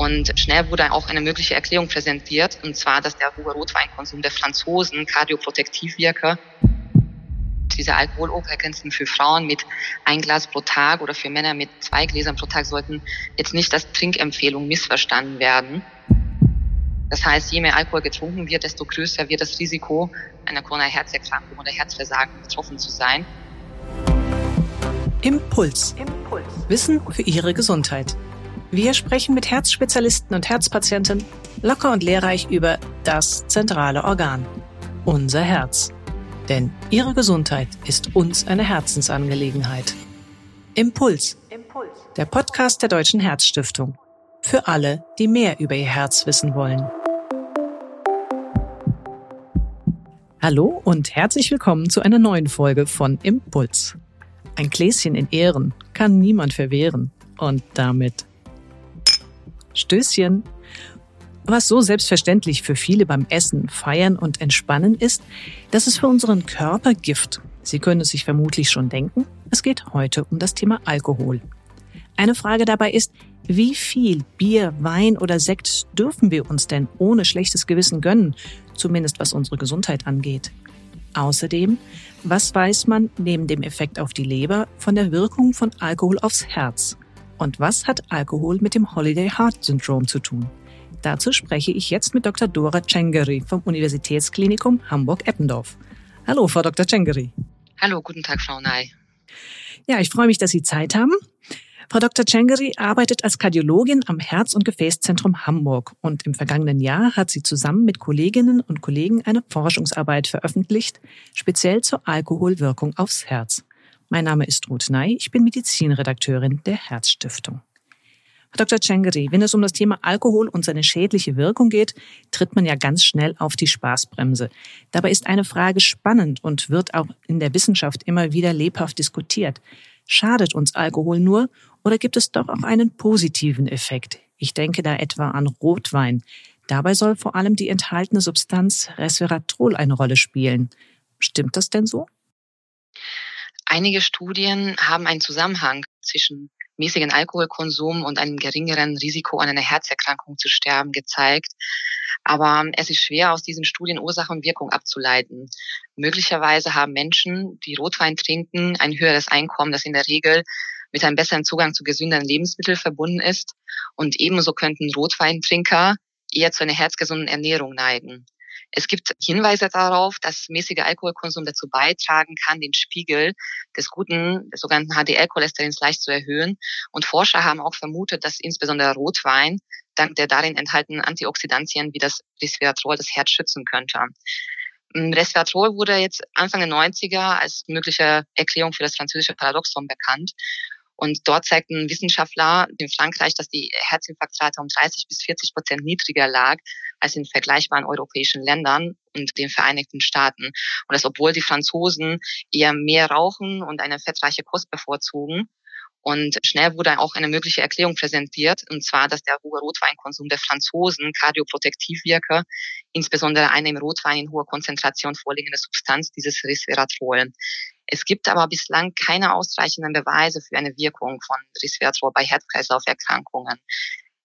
Und schnell wurde auch eine mögliche Erklärung präsentiert, und zwar, dass der hohe Rotweinkonsum der Franzosen kardioprotektiv wirke. Diese Alkoholobergrenzen für Frauen mit ein Glas pro Tag oder für Männer mit zwei Gläsern pro Tag sollten jetzt nicht als Trinkempfehlung missverstanden werden. Das heißt, je mehr Alkohol getrunken wird, desto größer wird das Risiko, einer Corona-Herzerkrankung oder Herzversagen betroffen zu sein. Impuls. Impuls. Wissen für Ihre Gesundheit. Wir sprechen mit Herzspezialisten und Herzpatienten locker und lehrreich über das zentrale Organ, unser Herz. Denn Ihre Gesundheit ist uns eine Herzensangelegenheit. Impuls. Impuls. Der Podcast der Deutschen Herzstiftung. Für alle, die mehr über ihr Herz wissen wollen. Hallo und herzlich willkommen zu einer neuen Folge von Impuls. Ein Gläschen in Ehren kann niemand verwehren. Und damit Stößchen. Was so selbstverständlich für viele beim Essen, Feiern und Entspannen ist, das ist für unseren Körper Gift. Sie können es sich vermutlich schon denken. Es geht heute um das Thema Alkohol. Eine Frage dabei ist, wie viel Bier, Wein oder Sekt dürfen wir uns denn ohne schlechtes Gewissen gönnen, zumindest was unsere Gesundheit angeht? Außerdem, was weiß man neben dem Effekt auf die Leber von der Wirkung von Alkohol aufs Herz? Und was hat Alkohol mit dem Holiday Heart Syndrome zu tun? Dazu spreche ich jetzt mit Dr. Dora Cengeri vom Universitätsklinikum Hamburg-Eppendorf. Hallo, Frau Dr. Cengeri. Hallo, guten Tag, Frau Ney. Ja, ich freue mich, dass Sie Zeit haben. Frau Dr. Cengeri arbeitet als Kardiologin am Herz- und Gefäßzentrum Hamburg und im vergangenen Jahr hat sie zusammen mit Kolleginnen und Kollegen eine Forschungsarbeit veröffentlicht, speziell zur Alkoholwirkung aufs Herz. Mein Name ist Ruth Ney, ich bin Medizinredakteurin der Herzstiftung. Dr. Chengeri, wenn es um das Thema Alkohol und seine schädliche Wirkung geht, tritt man ja ganz schnell auf die Spaßbremse. Dabei ist eine Frage spannend und wird auch in der Wissenschaft immer wieder lebhaft diskutiert. Schadet uns Alkohol nur oder gibt es doch auch einen positiven Effekt? Ich denke da etwa an Rotwein. Dabei soll vor allem die enthaltene Substanz Resveratrol eine Rolle spielen. Stimmt das denn so? Einige Studien haben einen Zusammenhang zwischen mäßigen Alkoholkonsum und einem geringeren Risiko an einer Herzerkrankung zu sterben gezeigt. Aber es ist schwer, aus diesen Studien Ursache und Wirkung abzuleiten. Möglicherweise haben Menschen, die Rotwein trinken, ein höheres Einkommen, das in der Regel mit einem besseren Zugang zu gesünderen Lebensmitteln verbunden ist. Und ebenso könnten Rotweintrinker eher zu einer herzgesunden Ernährung neigen. Es gibt Hinweise darauf, dass mäßiger Alkoholkonsum dazu beitragen kann, den Spiegel des guten, des sogenannten HDL-Cholesterins leicht zu erhöhen. Und Forscher haben auch vermutet, dass insbesondere Rotwein dank der darin enthaltenen Antioxidantien wie das Resveratrol das Herz schützen könnte. Mm, Resveratrol wurde jetzt Anfang der 90er als mögliche Erklärung für das französische Paradoxon bekannt. Und dort zeigten Wissenschaftler in Frankreich, dass die Herzinfarktrate um 30 bis 40 Prozent niedriger lag als in vergleichbaren europäischen Ländern und den Vereinigten Staaten. Und das, obwohl die Franzosen eher mehr rauchen und eine fettreiche Kost bevorzugen. Und schnell wurde auch eine mögliche Erklärung präsentiert, und zwar, dass der hohe Rotweinkonsum der Franzosen kardioprotektiv wirke, insbesondere eine im Rotwein in hoher Konzentration vorliegende Substanz, dieses Resveratrol. Es gibt aber bislang keine ausreichenden Beweise für eine Wirkung von Resveratrol bei Herz-Kreislauf-Erkrankungen.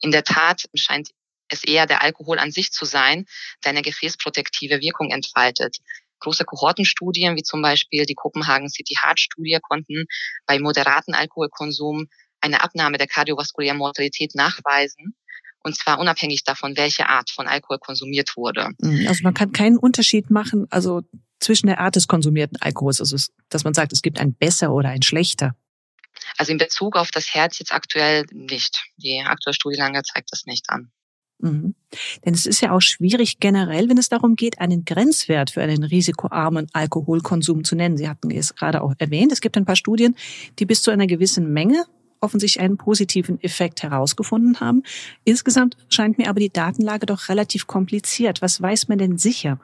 In der Tat scheint es eher der Alkohol an sich zu sein, der eine gefäßprotektive Wirkung entfaltet. Große Kohortenstudien, wie zum Beispiel die Kopenhagen City Heart Studie, konnten bei moderaten Alkoholkonsum eine Abnahme der kardiovaskulären Mortalität nachweisen. Und zwar unabhängig davon, welche Art von Alkohol konsumiert wurde. Mhm, also man kann keinen Unterschied machen, also zwischen der Art des konsumierten Alkohols, also dass man sagt, es gibt ein besser oder ein schlechter. Also in Bezug auf das Herz jetzt aktuell nicht. Die aktuelle Studie lange zeigt das nicht an. Mhm. Denn es ist ja auch schwierig generell, wenn es darum geht, einen Grenzwert für einen risikoarmen Alkoholkonsum zu nennen. Sie hatten es gerade auch erwähnt, es gibt ein paar Studien, die bis zu einer gewissen Menge offensichtlich einen positiven Effekt herausgefunden haben. Insgesamt scheint mir aber die Datenlage doch relativ kompliziert. Was weiß man denn sicher?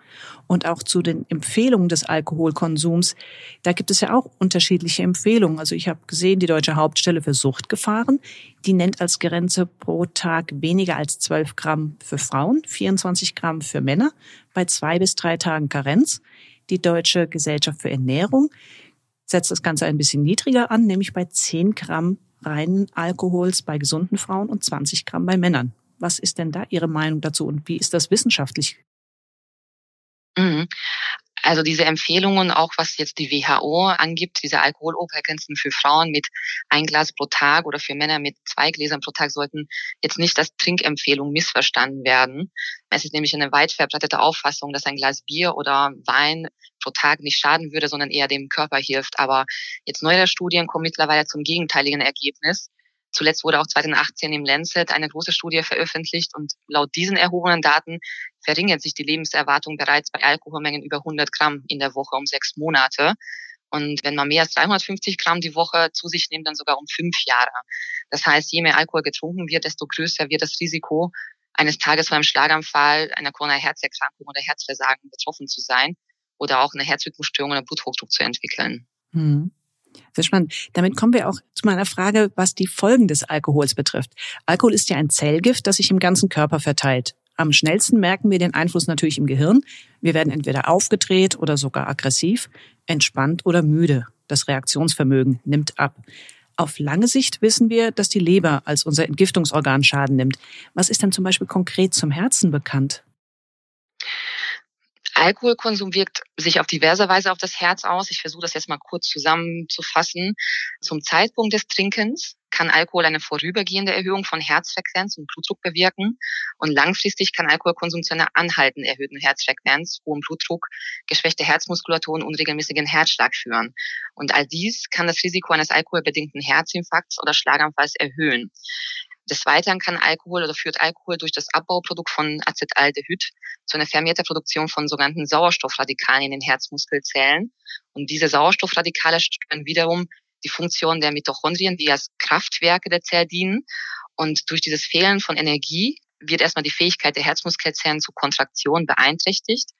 Und auch zu den Empfehlungen des Alkoholkonsums, da gibt es ja auch unterschiedliche Empfehlungen. Also ich habe gesehen, die Deutsche Hauptstelle für Suchtgefahren, die nennt als Grenze pro Tag weniger als 12 Gramm für Frauen, 24 Gramm für Männer, bei zwei bis drei Tagen Karenz. Die Deutsche Gesellschaft für Ernährung setzt das Ganze ein bisschen niedriger an, nämlich bei 10 Gramm reinen Alkohols bei gesunden Frauen und 20 Gramm bei Männern. Was ist denn da Ihre Meinung dazu und wie ist das wissenschaftlich? Also diese Empfehlungen, auch was jetzt die WHO angibt, diese Alkoholobergrenzen für Frauen mit ein Glas pro Tag oder für Männer mit zwei Gläsern pro Tag sollten jetzt nicht als Trinkempfehlung missverstanden werden. Es ist nämlich eine weit verbreitete Auffassung, dass ein Glas Bier oder Wein pro Tag nicht schaden würde, sondern eher dem Körper hilft. Aber jetzt neuere Studien kommen mittlerweile zum gegenteiligen Ergebnis. Zuletzt wurde auch 2018 im Lancet eine große Studie veröffentlicht und laut diesen erhobenen Daten verringert sich die Lebenserwartung bereits bei Alkoholmengen über 100 Gramm in der Woche um sechs Monate. Und wenn man mehr als 350 Gramm die Woche zu sich nimmt, dann sogar um fünf Jahre. Das heißt, je mehr Alkohol getrunken wird, desto größer wird das Risiko, eines Tages von einem Schlaganfall, einer Corona-Herzerkrankung oder Herzversagen betroffen zu sein oder auch eine Herzrhythmusstörung oder Bluthochdruck zu entwickeln. Hm. Sehr spannend. Damit kommen wir auch zu meiner Frage, was die Folgen des Alkohols betrifft. Alkohol ist ja ein Zellgift, das sich im ganzen Körper verteilt. Am schnellsten merken wir den Einfluss natürlich im Gehirn. Wir werden entweder aufgedreht oder sogar aggressiv, entspannt oder müde. Das Reaktionsvermögen nimmt ab. Auf lange Sicht wissen wir, dass die Leber als unser Entgiftungsorgan Schaden nimmt. Was ist denn zum Beispiel konkret zum Herzen bekannt? Alkoholkonsum wirkt sich auf diverse Weise auf das Herz aus. Ich versuche das jetzt mal kurz zusammenzufassen. Zum Zeitpunkt des Trinkens kann Alkohol eine vorübergehende Erhöhung von Herzfrequenz und Blutdruck bewirken. Und langfristig kann Alkoholkonsum zu einer anhaltenden erhöhten Herzfrequenz, hohem Blutdruck, geschwächte Herzmuskulatur und unregelmäßigen Herzschlag führen. Und all dies kann das Risiko eines alkoholbedingten Herzinfarkts oder Schlaganfalls erhöhen. Des Weiteren kann Alkohol oder führt Alkohol durch das Abbauprodukt von Acetaldehyd zu einer vermehrten Produktion von sogenannten Sauerstoffradikalen in den Herzmuskelzellen. Und diese Sauerstoffradikale stören wiederum die Funktion der Mitochondrien, die als Kraftwerke der Zelle dienen. Und durch dieses Fehlen von Energie wird erstmal die Fähigkeit der Herzmuskelzellen zur Kontraktion beeinträchtigt.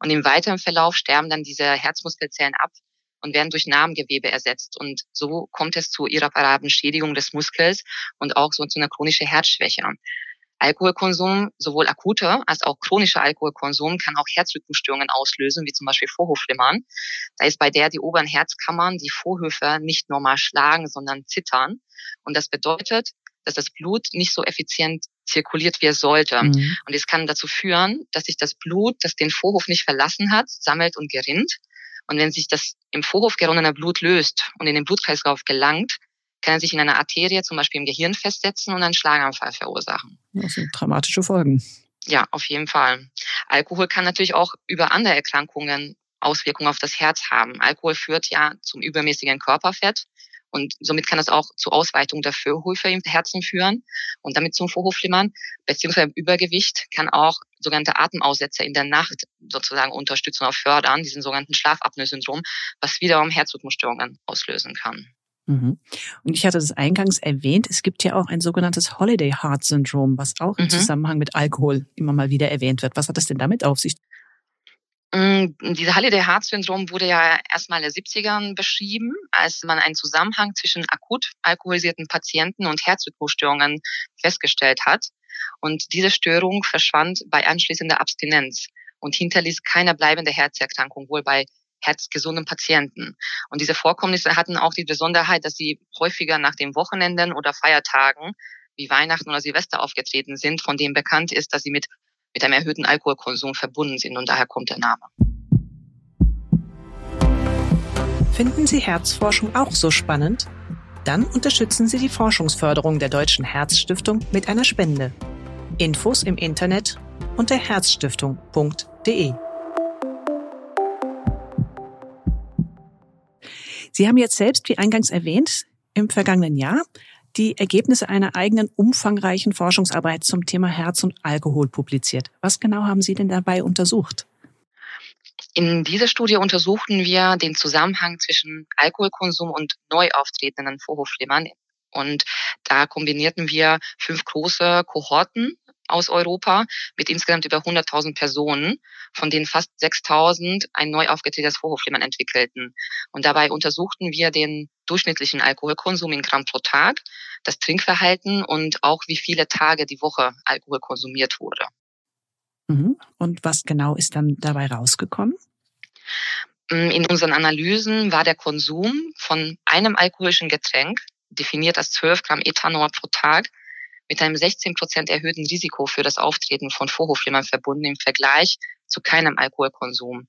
Und im weiteren Verlauf sterben dann diese Herzmuskelzellen ab und werden durch Narbengewebe ersetzt. Und so kommt es zu irreparablen Schädigung des Muskels und auch so zu einer chronischen Herzschwäche. Alkoholkonsum, sowohl akuter als auch chronischer Alkoholkonsum, kann auch Herzrhythmusstörungen auslösen, wie zum Beispiel Vorhofflimmern. Da ist bei der die oberen Herzkammern, die Vorhöfe nicht normal schlagen, sondern zittern. Und das bedeutet, dass das Blut nicht so effizient zirkuliert, wie es sollte. Mhm. Und es kann dazu führen, dass sich das Blut, das den Vorhof nicht verlassen hat, sammelt und gerinnt. Und wenn sich das im Vorhof geronnene Blut löst und in den Blutkreislauf gelangt, kann er sich in einer Arterie, zum Beispiel im Gehirn, festsetzen und einen Schlaganfall verursachen. Das sind dramatische Folgen. Ja, auf jeden Fall. Alkohol kann natürlich auch über andere Erkrankungen Auswirkungen auf das Herz haben. Alkohol führt ja zum übermäßigen Körperfett und somit kann das auch zur Ausweitung der Vorhöfe im Herzen führen und damit zum Vorhofflimmern. Beziehungsweise Übergewicht kann auch sogenannte Atemaussetzer in der Nacht sozusagen unterstützen oder fördern, diesen sogenannten Schlafapnoe-Syndrom, was wiederum Herzrhythmusstörungen auslösen kann. Mhm. Und ich hatte das eingangs erwähnt, es gibt ja auch ein sogenanntes Holiday Heart Syndrom, was auch im mhm. Zusammenhang mit Alkohol immer mal wieder erwähnt wird. Was hat das denn damit auf sich? Mm, diese Holiday-Heart-Syndrom wurde ja erstmal in den 70ern beschrieben, als man einen Zusammenhang zwischen akut alkoholisierten Patienten und Herzrhythmusstörungen festgestellt hat. Und diese Störung verschwand bei anschließender Abstinenz und hinterließ keine bleibende Herzerkrankung, wohl bei herzgesunden Patienten. Und diese Vorkommnisse hatten auch die Besonderheit, dass sie häufiger nach den Wochenenden oder Feiertagen wie Weihnachten oder Silvester aufgetreten sind, von denen bekannt ist, dass sie mit mit einem erhöhten Alkoholkonsum verbunden sind und daher kommt der Name. Finden Sie Herzforschung auch so spannend? Dann unterstützen Sie die Forschungsförderung der Deutschen Herzstiftung mit einer Spende. Infos im Internet unter herzstiftung.de. Sie haben jetzt selbst, wie eingangs erwähnt, im vergangenen Jahr die Ergebnisse einer eigenen umfangreichen Forschungsarbeit zum Thema Herz und Alkohol publiziert. Was genau haben Sie denn dabei untersucht? In dieser Studie untersuchten wir den Zusammenhang zwischen Alkoholkonsum und neu auftretenden Vorhofflimmern. Und da kombinierten wir fünf große Kohorten aus Europa mit insgesamt über 100.000 Personen, von denen fast 6.000 ein neu aufgetretenes Vorhofflimmern entwickelten. Und dabei untersuchten wir den durchschnittlichen Alkoholkonsum in Gramm pro Tag, das Trinkverhalten und auch wie viele Tage die Woche Alkohol konsumiert wurde. Mhm. Und was genau ist dann dabei rausgekommen? Mm, in unseren Analysen war der Konsum von einem alkoholischen Getränk, definiert als 12 Gramm Ethanol pro Tag, mit einem 16 Prozent erhöhten Risiko für das Auftreten von Vorhofflimmern verbunden im Vergleich zu keinem Alkoholkonsum.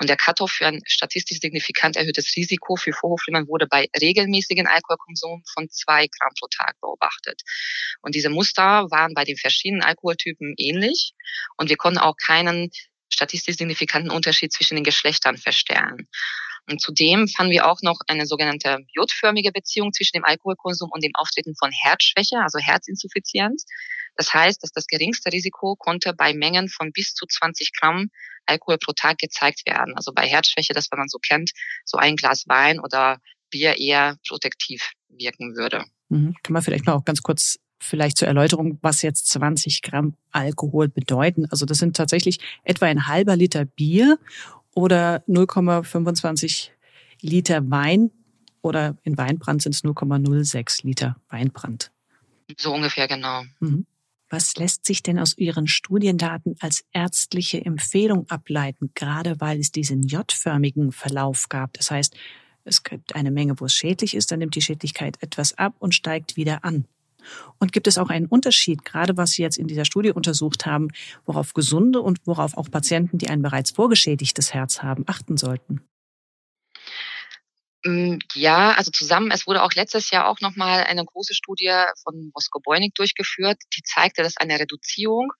Und der Cut-off für ein statistisch signifikant erhöhtes Risiko für Vorhofflimmern wurde bei regelmäßigen Alkoholkonsum von zwei Gramm pro Tag beobachtet. Und diese Muster waren bei den verschiedenen Alkoholtypen ähnlich. Und wir konnten auch keinen statistisch signifikanten Unterschied zwischen den Geschlechtern feststellen. Und zudem fanden wir auch noch eine sogenannte jodförmige Beziehung zwischen dem Alkoholkonsum und dem Auftreten von Herzschwäche, also Herzinsuffizienz. Das heißt, dass das geringste Risiko konnte bei Mengen von bis zu 20 Gramm Alkohol pro Tag gezeigt werden. Also bei Herzschwäche, das man so kennt, so ein Glas Wein oder Bier eher protektiv wirken würde. Mhm. Kann man vielleicht mal auch ganz kurz vielleicht zur Erläuterung, was jetzt 20 Gramm Alkohol bedeuten. Also das sind tatsächlich etwa ein halber Liter Bier oder 0,25 Liter Wein oder in Weinbrand sind es 0,06 Liter Weinbrand. So ungefähr genau. Mhm. Was lässt sich denn aus Ihren Studiendaten als ärztliche Empfehlung ableiten, gerade weil es diesen J-förmigen Verlauf gab? Das heißt, es gibt eine Menge, wo es schädlich ist, dann nimmt die Schädlichkeit etwas ab und steigt wieder an. Und gibt es auch einen Unterschied, gerade was Sie jetzt in dieser Studie untersucht haben, worauf gesunde und worauf auch Patienten, die ein bereits vorgeschädigtes Herz haben, achten sollten? Mm, ja, also zusammen, es wurde auch letztes Jahr auch nochmal eine große Studie von Mosko Beunig durchgeführt, die zeigte, dass eine Reduzierung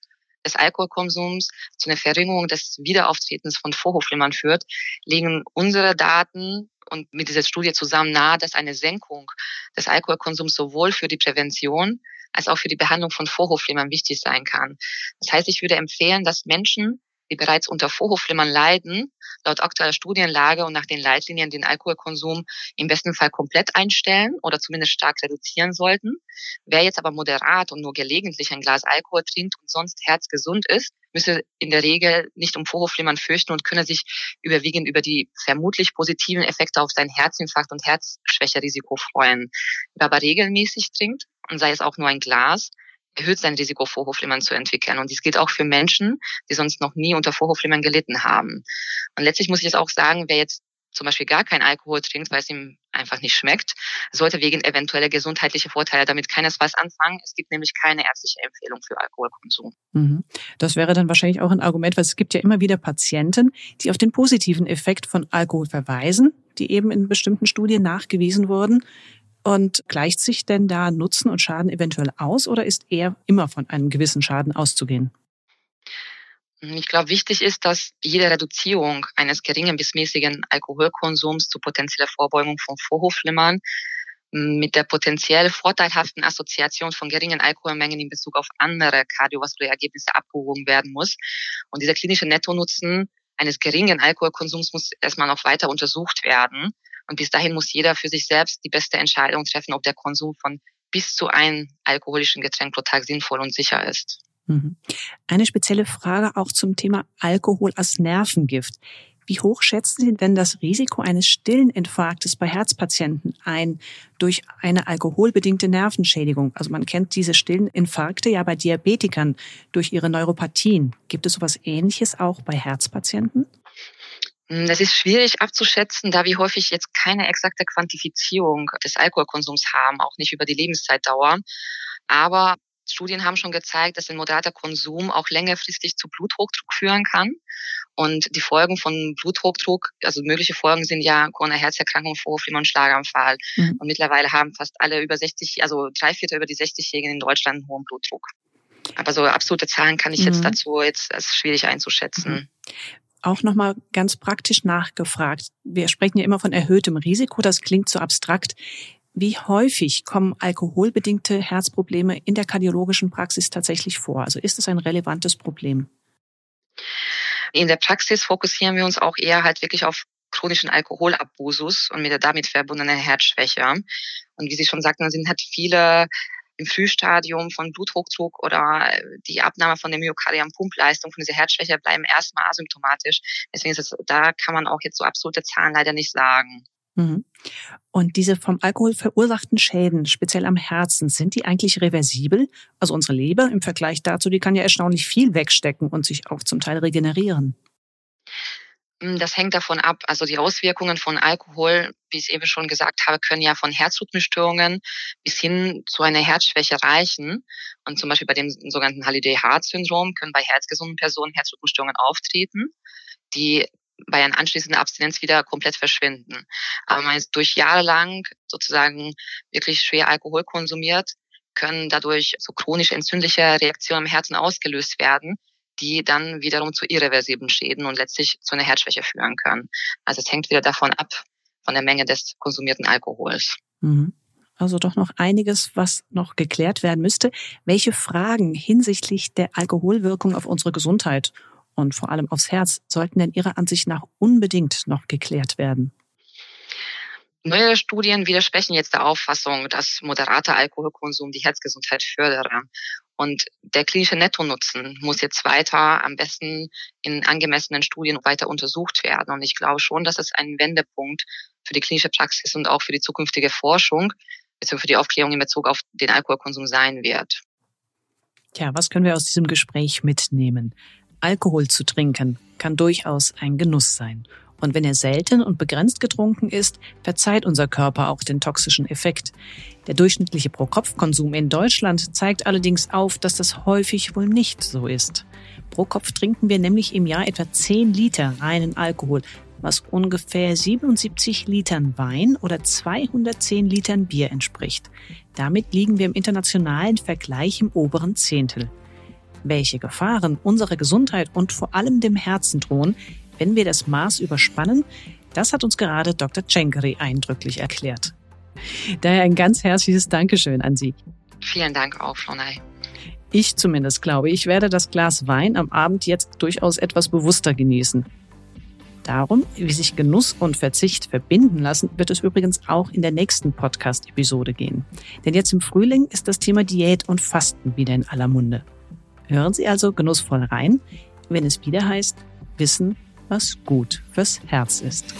des Alkoholkonsums zu einer Verringerung des Wiederauftretens von Vorhofflimmern führt, legen unsere Daten und mit dieser Studie zusammen nahe, dass eine Senkung des Alkoholkonsums sowohl für die Prävention als auch für die Behandlung von Vorhofflimmern wichtig sein kann. Das heißt, ich würde empfehlen, dass Menschen, die bereits unter Vorhofflimmern leiden, laut aktueller Studienlage und nach den Leitlinien den Alkoholkonsum im besten Fall komplett einstellen oder zumindest stark reduzieren sollten. Wer jetzt aber moderat und nur gelegentlich ein Glas Alkohol trinkt und sonst herzgesund ist, müsse in der Regel nicht um Vorhofflimmern fürchten und könne sich überwiegend über die vermutlich positiven Effekte auf sein Herzinfarkt und Herzschwächerisiko freuen. Wer aber regelmäßig trinkt, und sei es auch nur ein Glas, erhöht sein Risiko, Vorhofflimmern zu entwickeln. Und dies gilt auch für Menschen, die sonst noch nie unter Vorhofflimmern gelitten haben. Und letztlich muss ich jetzt auch sagen, wer jetzt zum Beispiel gar kein Alkohol trinkt, weil es ihm einfach nicht schmeckt, sollte wegen eventueller gesundheitlicher Vorteile damit keinesfalls anfangen. Es gibt nämlich keine ärztliche Empfehlung für Alkoholkonsum. Mhm. Das wäre dann wahrscheinlich auch ein Argument, weil es gibt ja immer wieder Patienten, die auf den positiven Effekt von Alkohol verweisen, die eben in bestimmten Studien nachgewiesen wurden. Und gleicht sich denn da Nutzen und Schaden eventuell aus oder ist eher immer von einem gewissen Schaden auszugehen? Ich glaube, wichtig ist, dass jede Reduzierung eines geringen bis mäßigen Alkoholkonsums zu potenzieller Vorbeugung von Vorhofflimmern mit der potenziell vorteilhaften Assoziation von geringen Alkoholmengen in Bezug auf andere kardiovaskuläre Ergebnisse abgewogen werden muss. Und dieser klinische Nettonutzen eines geringen Alkoholkonsums muss erstmal noch weiter untersucht werden. Und bis dahin muss jeder für sich selbst die beste Entscheidung treffen, ob der Konsum von bis zu einem alkoholischen Getränk pro Tag sinnvoll und sicher ist. Mhm. Eine spezielle Frage auch zum Thema Alkohol als Nervengift. Wie hoch schätzen Sie denn das Risiko eines stillen Infarktes bei Herzpatienten ein durch eine alkoholbedingte Nervenschädigung? Also man kennt diese stillen Infarkte ja bei Diabetikern durch ihre Neuropathien. Gibt es sowas Ähnliches auch bei Herzpatienten? Hm, das ist schwierig abzuschätzen, da wir häufig jetzt keine exakte Quantifizierung des Alkoholkonsums haben, auch nicht über die Lebenszeitdauer. Aber Studien haben schon gezeigt, dass ein moderater Konsum auch längerfristig zu Bluthochdruck führen kann. Und die Folgen von Bluthochdruck, also mögliche Folgen sind ja Corona-Herzerkrankung, Vorhofflimmern und Schlaganfall. Mhm. Und mittlerweile haben fast alle über 60, also drei Viertel über die 60-Jährigen in Deutschland einen hohen Blutdruck. Aber so absolute Zahlen kann ich mhm. jetzt dazu jetzt als schwierig einzuschätzen. Mhm auch nochmal ganz praktisch nachgefragt. Wir sprechen ja immer von erhöhtem Risiko, das klingt so abstrakt. Wie häufig kommen alkoholbedingte Herzprobleme in der kardiologischen Praxis tatsächlich vor? Also ist es ein relevantes Problem? In der Praxis fokussieren wir uns auch eher halt wirklich auf chronischen Alkoholabusus und mit der damit verbundenen Herzschwäche. Und wie Sie schon sagten, sind halt viele im Frühstadium von Bluthochdruck oder äh, die Abnahme von der Myokardium-Pumpleistung, von dieser Herzschwäche bleiben erstmal asymptomatisch. Deswegen ist es, da kann man auch jetzt so absolute Zahlen leider nicht sagen. Mhm. Und diese vom Alkohol verursachten Schäden, speziell am Herzen, sind die eigentlich reversibel? Also unsere Leber im Vergleich dazu, die kann ja erstaunlich viel wegstecken und sich auch zum Teil regenerieren. Hm, das hängt davon ab. Also die Auswirkungen von Alkohol, wie ich eben schon gesagt habe, können ja von Herzrhythmusstörungen bis hin zu einer Herzschwäche reichen. Und zum Beispiel bei dem sogenannten Holiday-Heart-Syndrom können bei herzgesunden Personen Herzrhythmusstörungen auftreten, die bei einer anschließenden Abstinenz wieder komplett verschwinden. Aber man ist durch Jahre lang sozusagen wirklich schwer Alkohol konsumiert, können dadurch so chronisch entzündliche Reaktionen im Herzen ausgelöst werden, die dann wiederum zu irreversiblen Schäden und letztlich zu einer Herzschwäche führen können. Also es hängt wieder davon ab, von der Menge des konsumierten Alkohols. Mhm. Also doch noch einiges, was noch geklärt werden müsste. Welche Fragen hinsichtlich der Alkoholwirkung auf unsere Gesundheit und vor allem aufs Herz sollten denn Ihrer Ansicht nach unbedingt noch geklärt werden? Neue Studien widersprechen jetzt der Auffassung, dass moderater Alkoholkonsum die Herzgesundheit fördere. Und der klinische Nettonutzen muss jetzt weiter, am besten in angemessenen Studien weiter untersucht werden. Und ich glaube schon, dass es ein Wendepunkt für die klinische Praxis und auch für die zukünftige Forschung bzw. für die Aufklärung in Bezug auf den Alkoholkonsum sein wird. Tja, was können wir aus diesem Gespräch mitnehmen? Alkohol zu trinken kann durchaus ein Genuss sein. Und wenn er selten und begrenzt getrunken ist, verzeiht unser Körper auch den toxischen Effekt. Der durchschnittliche Pro-Kopf-Konsum in Deutschland zeigt allerdings auf, dass das häufig wohl nicht so ist. Pro Kopf trinken wir nämlich im Jahr etwa 10 Liter reinen Alkohol, was ungefähr 77 Litern Wein oder 210 Litern Bier entspricht. Damit liegen wir im internationalen Vergleich im oberen Zehntel. Welche Gefahren unserer Gesundheit und vor allem dem Herzen drohen, wenn wir das Maß überspannen, das hat uns gerade Dr. Cenkeri eindrücklich erklärt. Daher ein ganz herzliches Dankeschön an Sie. Vielen Dank auch, Frau Ney. Ich zumindest glaube, ich werde das Glas Wein am Abend jetzt durchaus etwas bewusster genießen. Darum, wie sich Genuss und Verzicht verbinden lassen, wird es übrigens auch in der nächsten Podcast-Episode gehen. Denn jetzt im Frühling ist das Thema Diät und Fasten wieder in aller Munde. Hören Sie also genussvoll rein, wenn es wieder heißt, Wissen was gut fürs Herz ist.